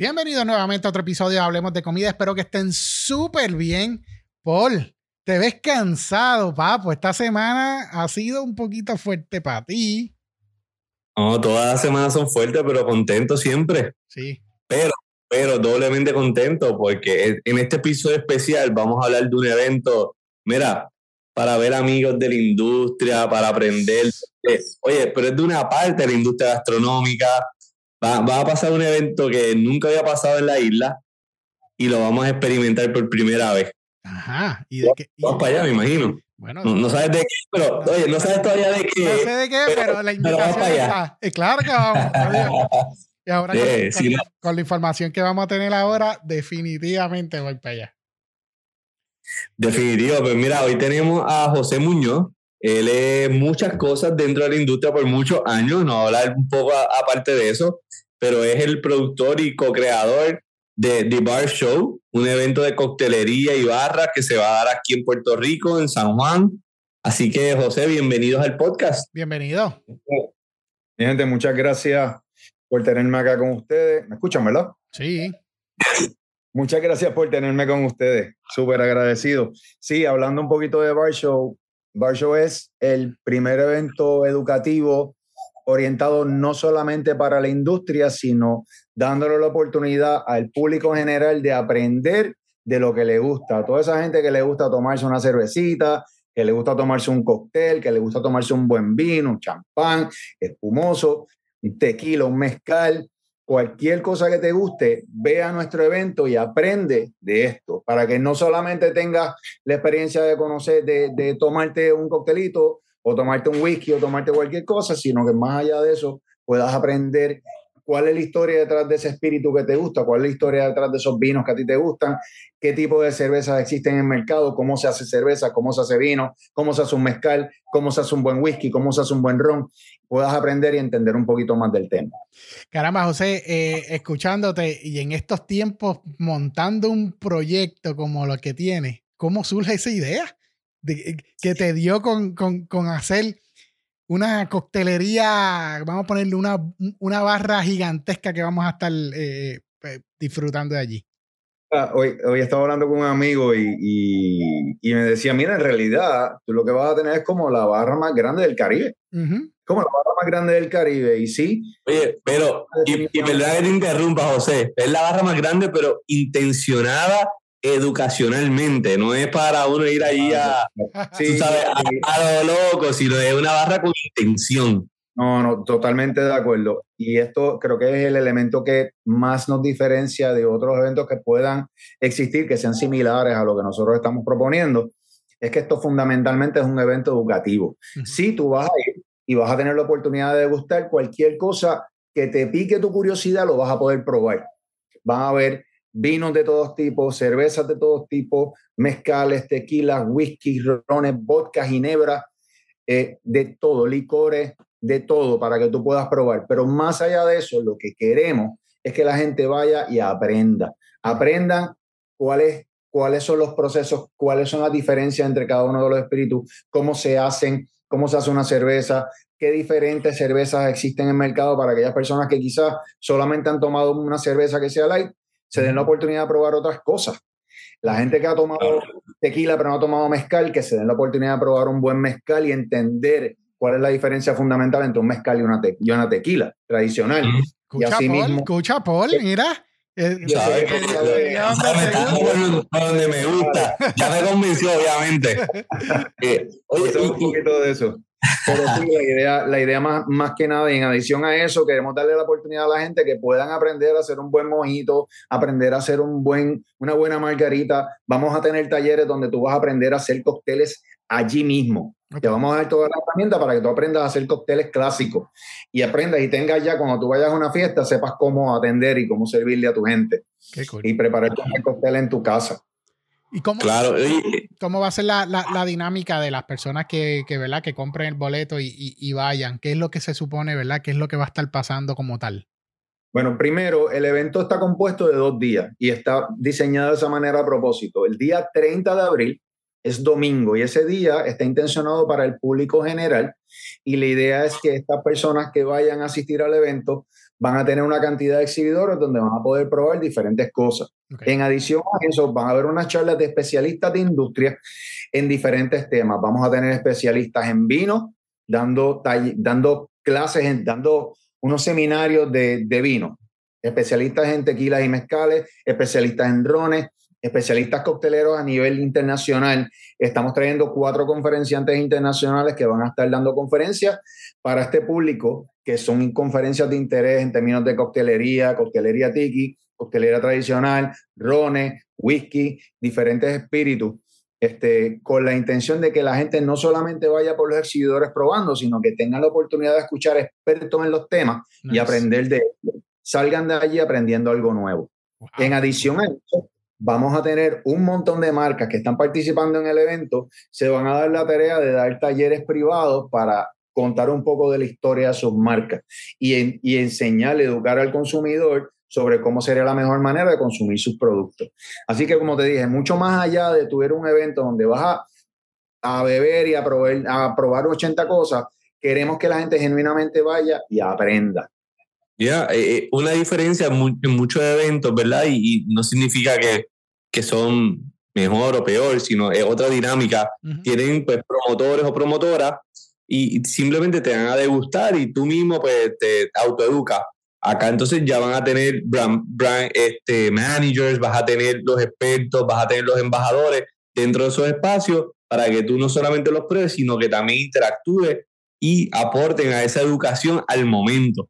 Bienvenidos nuevamente a otro episodio de Hablemos de Comida. Espero que estén súper bien. Paul, te ves cansado, papo. Esta semana ha sido un poquito fuerte para ti. No, todas las semanas son fuertes, pero contento siempre. Sí. Pero, pero doblemente contento porque en este episodio especial vamos a hablar de un evento, mira, para ver amigos de la industria, para aprender. Oye, pero es de una parte de la industria gastronómica, Va, a pasar un evento que nunca había pasado en la isla y lo vamos a experimentar por primera vez. Ajá. ¿Y de qué? Vamos para allá, me imagino. Bueno, no, sabes de qué, pero oye, no sabes todavía de qué. No sé de qué, pero, la invitación está. Es claro que vamos. y ahora con, la información que vamos a tener ahora, definitivamente voy para allá. Definitivo, pues mira, hoy tenemos a José Muñoz, él es muchas cosas dentro de la industria por muchos años, no hablar un poco aparte de eso, pero es el productor y co-creador de The Bar Show, un evento de coctelería y barras que se va a dar aquí en Puerto Rico, en San Juan. Así que, José, bienvenidos al podcast. Bienvenido. Mi gente, muchas gracias por tenerme acá con ustedes. ¿Me escuchan, verdad? Sí. Muchas gracias por tenerme con ustedes. Súper agradecido. Sí, hablando un poquito de Bar Show, Bar es el primer evento educativo orientado no solamente para la industria, sino dándole la oportunidad al público en general de aprender de lo que le gusta. Toda esa gente que le gusta tomarse una cervecita, que le gusta tomarse un cóctel, que le gusta tomarse un buen vino, un champán espumoso, un tequila, un mezcal, cualquier cosa que te guste, ve a nuestro evento y aprende de esto, para que no solamente tengas la experiencia de conocer, de, de tomarte un coctelito o tomarte un whisky o tomarte cualquier cosa, sino que más allá de eso puedas aprender cuál es la historia detrás de ese espíritu que te gusta, cuál es la historia detrás de esos vinos que a ti te gustan, qué tipo de cervezas existen en el mercado, cómo se hace cerveza, cómo se hace vino, cómo se hace un mezcal, cómo se hace un buen whisky, cómo se hace un buen ron, puedas aprender y entender un poquito más del tema. Caramba, José, eh, escuchándote y en estos tiempos montando un proyecto como lo que tienes, ¿cómo surge esa idea? De, que te dio con, con, con hacer una coctelería, vamos a ponerle una, una barra gigantesca que vamos a estar eh, eh, disfrutando de allí. Ah, hoy, hoy estaba hablando con un amigo y, y, me decía, mira, en realidad tú lo que vas a tener es como la barra más grande del Caribe. Como la barra más grande del Caribe, y sí. Oye, pero, y, y verdad que te interrumpa, José, es la barra más grande, pero intencionada educacionalmente, no es para uno ir ahí a, sí, sabes, a, lo loco, sino es una barra con intención. No, no, totalmente de acuerdo. Y esto creo que es el elemento que más nos diferencia de otros eventos que puedan existir, que sean similares a lo que nosotros estamos proponiendo. Es que esto fundamentalmente es un evento educativo. Si tú vas a ir y vas a tener la oportunidad de degustar cualquier cosa que te pique tu curiosidad, lo vas a poder probar. Van a ver vinos de todos tipos, cervezas de todos tipos, mezcales, tequilas, whisky, rones, vodka, ginebra, eh, de todo, licores, de todo para que tú puedas probar. Pero más allá de eso, lo que queremos es que la gente vaya y aprenda. Aprendan cuáles, cuáles son los procesos, cuáles son las diferencias entre cada uno de los espíritus, cómo se hacen, cómo se hace una cerveza, qué diferentes cervezas existen en el mercado para aquellas personas que quizás solamente han tomado una cerveza que sea light se den la oportunidad de probar otras cosas. La gente que ha tomado tequila pero no ha tomado mezcal, que se den la oportunidad de probar un buen mezcal y entender cuál es la diferencia fundamental entre un mezcal y una, y una tequila tradicional. Escucha, y así Paul, mismo, escucha, Paul, mira. donde me gusta. Ya me convenció, obviamente. Eh, oye, un poquito de eso. Pero sí, la idea, la idea más, más que nada, y en adición a eso, queremos darle la oportunidad a la gente que puedan aprender a hacer un buen mojito, aprender a hacer un buen, una buena margarita. Vamos a tener talleres donde tú vas a aprender a hacer cócteles allí mismo. Te vamos a dar toda la herramienta para que tú aprendas a hacer cócteles clásicos y aprendas y tengas ya cuando tú vayas a una fiesta, sepas cómo atender y cómo servirle a tu gente y preparar tu cóctel en tu casa. ¿Y cómo, claro. Cómo va a ser la, la, dinámica de las personas que, que, ¿verdad? que compren el boleto y, y, vayan? ¿Qué es lo que se supone, verdad? ¿Qué es lo que va a estar pasando como tal? Bueno, primero, el evento está compuesto de dos días y está diseñado de esa manera a propósito. El día 30 de abril es domingo y ese día está intencionado para el público general y la idea es que estas personas que vayan a asistir al evento van a tener una cantidad de exhibidores donde van a poder probar diferentes cosas. En adición a eso, van a haber unas charlas de especialistas de industria en diferentes temas. Vamos a tener especialistas en vino, dando, dando clases, dando unos seminarios de, de vino, especialistas en tequilas y mezcales, especialistas en drones, especialistas cocteleros a nivel internacional. Estamos trayendo cuatro conferenciantes internacionales que van a estar dando conferencias para este público, que son conferencias de interés en términos de coctelería, coctelería tiki, coctelería tradicional, rones, whisky, diferentes espíritus. Este, con la intención de que la gente no solamente vaya por los exhibidores probando, sino que tengan la oportunidad de escuchar expertos en los temas y aprender de ellos. Salgan de allí aprendiendo algo nuevo. En adición a eso, vamos a tener un montón de marcas que están participando en el evento, se van a dar la tarea de dar talleres privados para contar un poco de la historia de sus marcas y, y enseñar, educar al consumidor sobre cómo sería la mejor manera de consumir sus productos. Así que, como te dije, mucho más allá de tuviera un evento donde vas a, beber y a probar, a probar 80 cosas, queremos que la gente genuinamente vaya y aprenda. Ya, eh, eh, una diferencia en, muchos eventos, ¿verdad? Y, no significa que, que, son mejor o peor, sino es otra dinámica. Tienen pues promotores o promotoras y simplemente te van a degustar y tú mismo pues te autoeducas. Acá entonces ya van a tener brand, este, managers, vas a tener los expertos, vas a tener los embajadores dentro de esos espacios para que tú no solamente los pruebes, sino que también interactúes y aporten a esa educación al momento.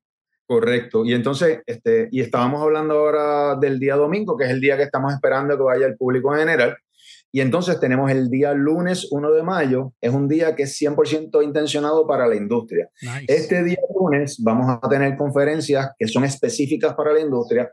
Correcto. Y entonces, este, y estábamos hablando ahora del día domingo, que es el día que estamos esperando que vaya el público en general. Y entonces tenemos el día lunes 1 de mayo, es un día que es 100% intencionado para la industria. Este día lunes vamos a tener conferencias que son específicas para la industria,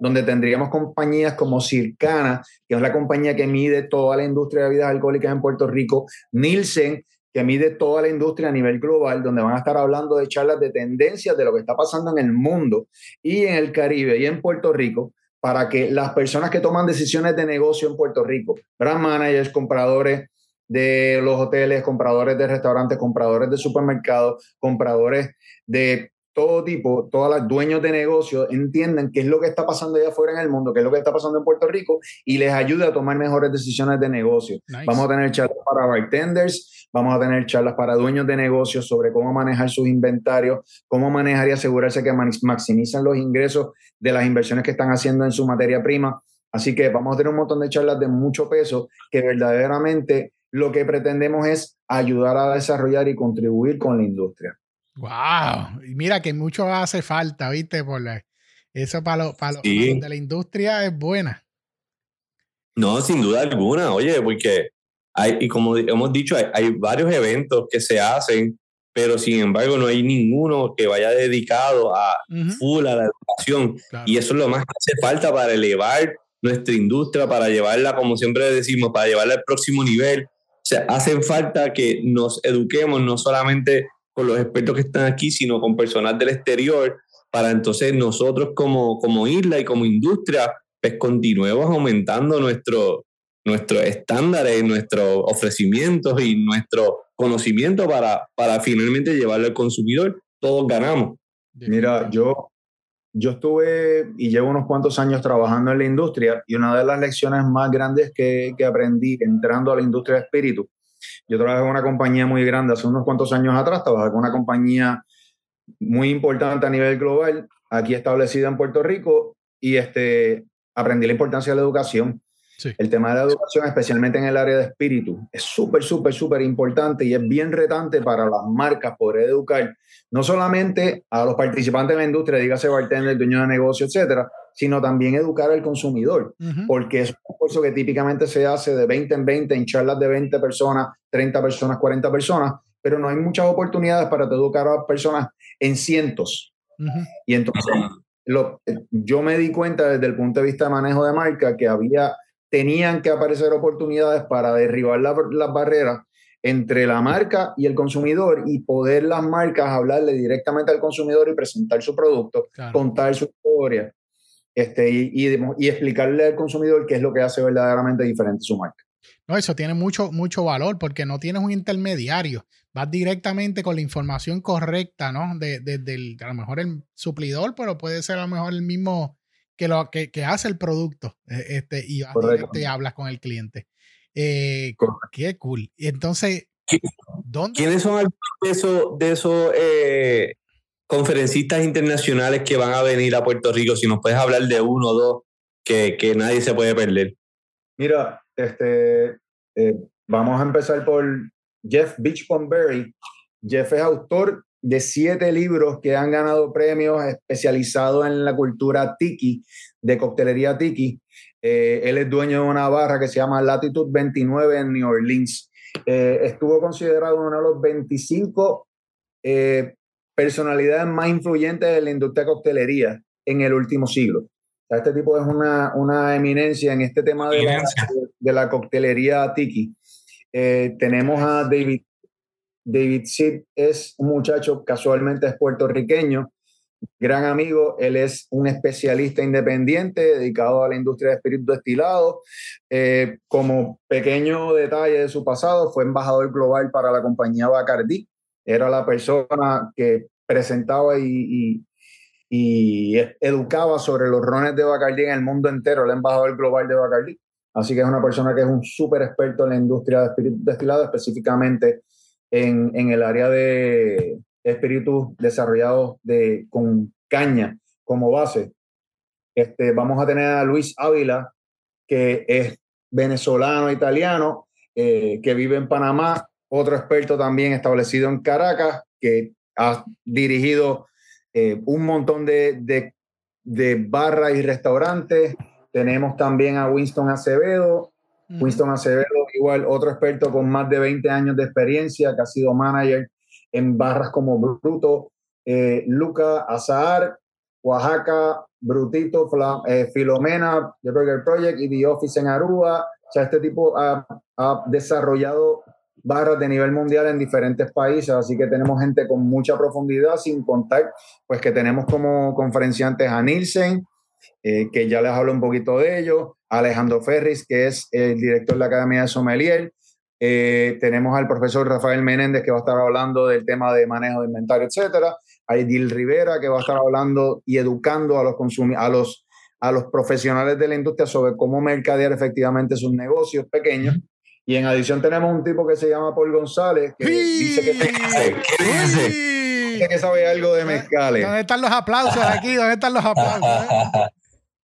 donde tendríamos compañías como Circana, que es la compañía que mide toda la industria de bebidas alcohólicas en Puerto Rico, Nielsen, que mide toda la industria a nivel global, donde van a estar hablando de charlas de tendencias de lo que está pasando en el mundo y en el Caribe y en Puerto Rico, para que las personas que toman decisiones de negocio en Puerto Rico, brand managers, compradores de los hoteles, compradores de restaurantes, compradores de supermercados, compradores de todo tipo, todos los dueños de negocios entiendan qué es lo que está pasando allá afuera en el mundo, qué es lo que está pasando en Puerto Rico y les ayude a tomar mejores decisiones de negocio. Vamos a tener charlas para bartenders, vamos a tener charlas para dueños de negocios sobre cómo manejar sus inventarios, cómo manejar y asegurarse que maximizan los ingresos de las inversiones que están haciendo en su materia prima. Así que vamos a tener un montón de charlas de mucho peso que verdaderamente lo que pretendemos es ayudar a desarrollar y contribuir con la industria. Wow, mira que mucho hace falta, ¿viste? Por eso para los para de la industria es buena. No, sin duda alguna, oye, porque hay, y como hemos dicho, hay, varios eventos que se hacen, pero sin embargo no hay ninguno que vaya dedicado a full a la educación. Y eso es lo más que hace falta para elevar nuestra industria, para llevarla, como siempre decimos, para llevarla al próximo nivel. O sea, hacen falta que nos eduquemos no solamente con los expertos que están aquí, sino con personas del exterior, para entonces nosotros como, como isla y como industria, pues continuemos aumentando nuestro, nuestros estándares, nuestros ofrecimientos y nuestro conocimiento para, para finalmente llevarlo al consumidor. Todos ganamos. Mira, yo, yo estuve y llevo unos cuantos años trabajando en la industria y una de las lecciones más grandes que, que aprendí entrando a la industria de espíritu yo trabajé en una compañía muy grande hace unos cuantos años atrás, trabajé con una compañía muy importante a nivel global, aquí establecida en Puerto Rico, y este, aprendí la importancia de la educación. El tema de la educación, especialmente en el área de espíritu, es súper, súper, súper importante y es bien retante para las marcas poder educar no solamente a los participantes de la industria, dígase bartender, dueño de negocio, etcétera, sino también educar al consumidor, porque es un curso que típicamente se hace de 20 en 20 en charlas de 20 personas, 30 personas, 40 personas, pero no hay muchas oportunidades para educar a personas en cientos. Y entonces lo, yo me di cuenta desde el punto de vista de manejo de marca que había, tenían que aparecer oportunidades para derribar las barreras entre la marca y el consumidor y poder las marcas hablarle directamente al consumidor y presentar su producto, contar su historia este, y, y, explicarle al consumidor qué es lo que hace verdaderamente diferente su marca. No, eso tiene mucho, mucho valor porque no tienes un intermediario. Vas directamente con la información correcta, ¿no? De, a lo mejor el suplidor, pero puede ser a lo mejor el mismo que, lo, que, hace el producto. Eh, este, y te hablas con el cliente. Eh, qué cool. Entonces, ¿dónde? ¿quiénes son algunos de esos, de esos eh, conferencistas internacionales que van a venir a Puerto Rico? Si nos puedes hablar de uno o dos que, que nadie se puede perder. Mira, este, eh, vamos a empezar por Jeff Beachbomberry. Jeff es autor de siete libros que han ganado premios especializados en la cultura tiki, de coctelería tiki. Eh, él es dueño de una barra que se llama Latitude 29 en New Orleans. Eh, estuvo considerado uno de los 25 personalidades más influyentes de la industria de coctelería en el último siglo. Este tipo es una, una eminencia en este tema de la, de la, coctelería tiki. Eh, tenemos a David. David Sid es un muchacho, casualmente es puertorriqueño, gran amigo. Él es un especialista independiente dedicado a la industria de espíritus destilados. Eh, como pequeño detalle de su pasado, fue embajador global para la compañía Bacardi. Era la persona que presentaba y, educaba sobre los rones de Bacardi en el mundo entero, el embajador global de Bacardi. Así que es una persona que es un súper experto en la industria de espíritus destilados, específicamente en, en, el área de espíritus desarrollados de, con caña como base. Este, vamos a tener a Luis Ávila, que es venezolano, italiano, eh, que vive en Panamá, otro experto también establecido en Caracas, que ha dirigido eh, un montón de, de, de barras y restaurantes. Tenemos también a Winston Acevedo. Winston Acevedo, igual otro experto con más de 20 años de experiencia, que ha sido manager en barras como Bruto, eh, Luca Azahar, Oaxaca, Brutito, eh, Filomena, The Burger Project y The Office en Aruba. O sea, este tipo ha, ha desarrollado barras de nivel mundial en diferentes países, así que tenemos gente con mucha profundidad, sin contar, pues que tenemos como conferenciantes a Nielsen, eh, que ya les hablo un poquito de ellos, Alejandro Ferris, que es el director de la Academia de Sommelier, eh, tenemos al profesor Rafael Menéndez, que va a estar hablando del tema de manejo de inventario, etcétera, hay Dil Rivera, que va a estar hablando y educando a los, a los a los profesionales de la industria sobre cómo mercadear efectivamente sus negocios pequeños. Y en adición tenemos un tipo que se llama Paul González, que dice que, dice que sabe algo de mezcales. ¿Dónde están los aplausos aquí? ¿Dónde están los aplausos?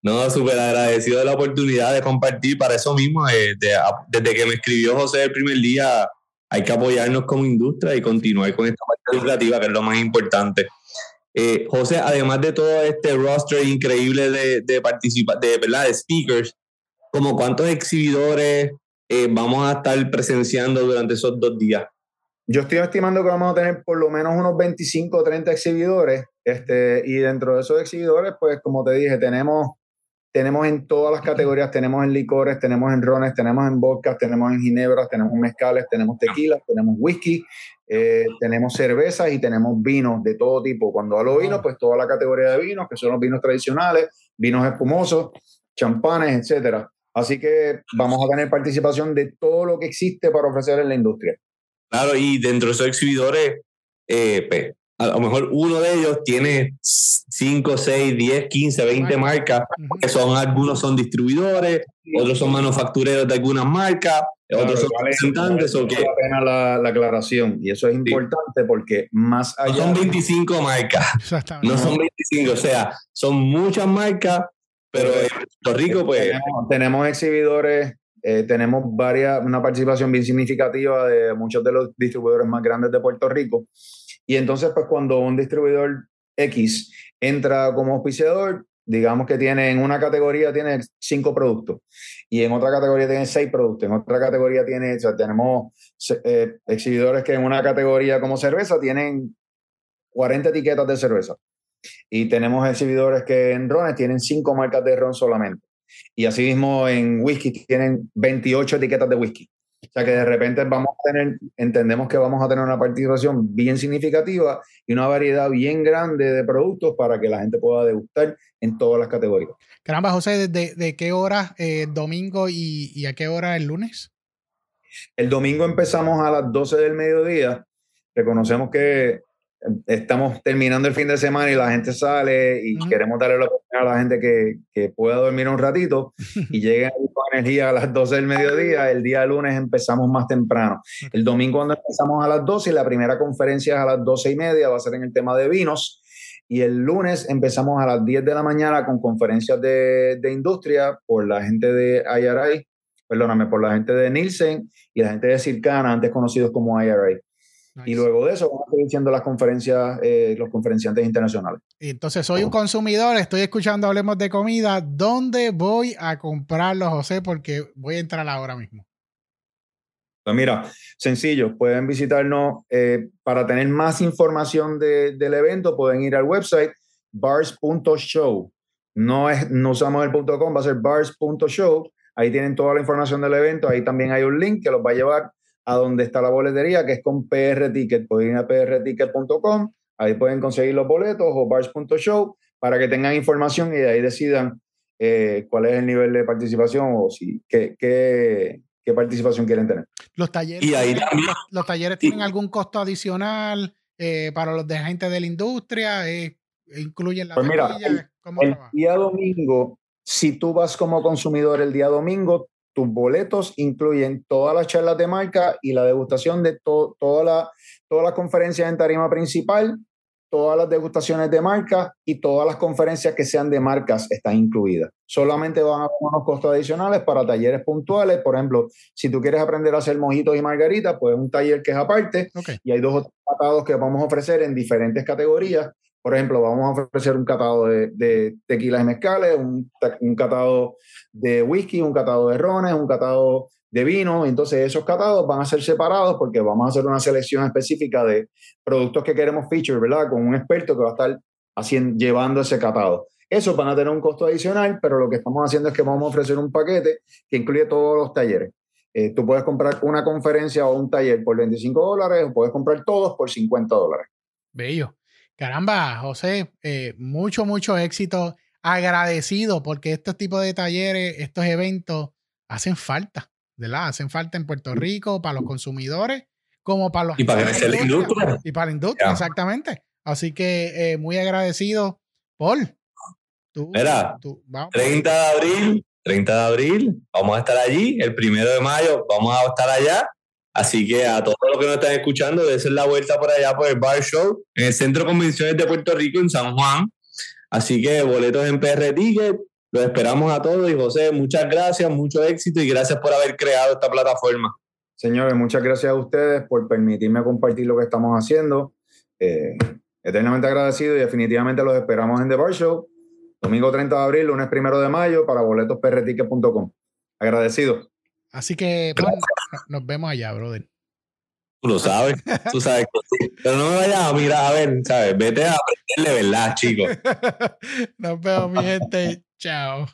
No, súper agradecido de la oportunidad de compartir para eso mismo. Eh, desde que me escribió José el primer día, hay que apoyarnos como industria y continuar con esta parte educativa, que es lo más importante. Eh, José, además de todo este roster increíble de, de, de, ¿verdad? de speakers, como cuántos exhibidores, eh, vamos a estar presenciando durante esos dos días? Yo estoy estimando que vamos a tener por lo menos unos 25 o 30 exhibidores, este, y dentro de esos exhibidores, pues como te dije, tenemos, tenemos en todas las categorías, tenemos en licores, tenemos en rones, tenemos en vodkas, tenemos en ginebras, tenemos en mezcales, tenemos tequilas, tenemos whisky, eh, tenemos cervezas y tenemos vinos de todo tipo. Cuando hablo vinos, pues toda la categoría de vinos, que son los vinos tradicionales, vinos espumosos, champanes, etcétera. Así que vamos a tener participación de todo lo que existe para ofrecer en la industria. Claro, y dentro de esos exhibidores, eh, pues, a lo mejor uno de ellos tiene 5, 6, 10, 15, 20 marcas, que son algunos son distribuidores, otros son manufactureros de algunas marcas, otros son representantes. o que... la pena la, aclaración, y eso es importante porque más allá... No son 25 marcas, no son 25, o sea, son muchas marcas pero en Puerto Rico, pues. Tenemos, exhibidores, eh, tenemos varias, una participación bien significativa de muchos de los distribuidores más grandes de Puerto Rico. Y entonces, pues, cuando un distribuidor X entra como auspiciador, digamos que tiene en una categoría tiene cinco productos y en otra categoría tiene seis productos, en otra categoría tiene, o sea, tenemos eh, exhibidores que en una categoría como cerveza tienen 40 etiquetas de cerveza. Y tenemos exhibidores que en rones tienen cinco marcas de ron solamente. Y asimismo en whisky tienen 28 etiquetas de whisky. O sea que de repente vamos a tener, entendemos que vamos a tener una participación bien significativa y una variedad bien grande de productos para que la gente pueda degustar en todas las categorías. Caramba, José, ¿de, de qué hora eh, domingo y, y, a qué hora el lunes? El domingo empezamos a las 12 del mediodía. Reconocemos que estamos terminando el fin de semana y la gente sale y queremos darle la oportunidad a la gente que, que pueda dormir un ratito y llegue con energía a las 12 del mediodía. El día lunes empezamos más temprano. El domingo cuando empezamos a las 12 y la primera conferencia es a las 12 y media, va a ser en el tema de vinos. Y el lunes empezamos a las 10 de la mañana con conferencias de, de industria por la gente de IRI, perdóname, por la gente de Nielsen y la gente de Circana, antes conocidos como IRI. Y luego de eso vamos a seguir siendo las conferencias, eh, los conferenciantes internacionales. Entonces, soy un consumidor, estoy escuchando Hablemos de Comida. ¿Dónde voy a comprarlo, José? Porque voy a entrar ahora mismo. Pues mira, sencillo, pueden visitarnos eh, para tener más información del evento, pueden ir al website bars.show. No, es, no usamos el .com, va a ser bars.show. Ahí tienen toda la información del evento. Ahí también hay un link que los va a llevar a donde está la boletería, que es con PR Ticket. Pueden ir a prticket.com, ahí pueden conseguir los boletos o bars.show para que tengan información y de ahí decidan eh, cuál es el nivel de participación o si, qué, qué, qué participación quieren tener. Los talleres, los, talleres tienen algún costo adicional eh, para los de gente de la industria, eh, incluyen la pues mira, el día domingo, si tú vas como consumidor el día domingo, tus boletos incluyen todas las charlas de marca y la degustación de toda la, todas las conferencias en tarima principal, todas las degustaciones de marca y todas las conferencias que sean de marcas están incluidas. Solamente van a haber unos costos adicionales para talleres puntuales. Por ejemplo, si tú quieres aprender a hacer mojitos y margaritas, pues un taller que es aparte y hay dos tratados que vamos a ofrecer en diferentes categorías por ejemplo, vamos a ofrecer un catado de, de tequilas y mezcales, un, un, catado de whisky, un catado de rones, un catado de vino. Entonces, esos catados van a ser separados porque vamos a hacer una selección específica de productos que queremos feature, ¿verdad? Con un experto que va a estar haciendo, llevando ese catado. Esos van a tener un costo adicional, pero lo que estamos haciendo es que vamos a ofrecer un paquete que incluye todos los talleres. Eh, tú puedes comprar una conferencia o un taller por 25 dólares o puedes comprar todos por 50 dólares. Bello. Caramba, José, eh, mucho, mucho éxito. Agradecido porque estos tipos de talleres, estos eventos hacen falta, ¿verdad? Hacen falta en Puerto Rico para los consumidores como para los... Y para la industria. Y para la industria, exactamente. Así que eh, muy agradecido. Paul. Tú, Mira, 30 de abril, 30 de abril, vamos a estar allí. El primero de mayo vamos a estar allá. Así que a todos los que nos están escuchando, ser la vuelta por allá por el Bar Show en el Centro de Convenciones de Puerto Rico en San Juan. Así que boletos en PR Ticket, los esperamos a todos. Y José, muchas gracias, mucho éxito y gracias por haber creado esta plataforma. Señores, muchas gracias a ustedes por permitirme compartir lo que estamos haciendo. Eh, eternamente agradecido y definitivamente los esperamos en The Bar Show, domingo 30 de abril, lunes 1 de mayo, para boletosprticket.com. Agradecido. Así que nos vemos allá, brother. Tú lo sabes, tú sabes Pero no me vayas a mirar a ver, ¿sabes? Vete a aprenderle, ¿verdad, chicos? nos vemos, mi gente. Chao.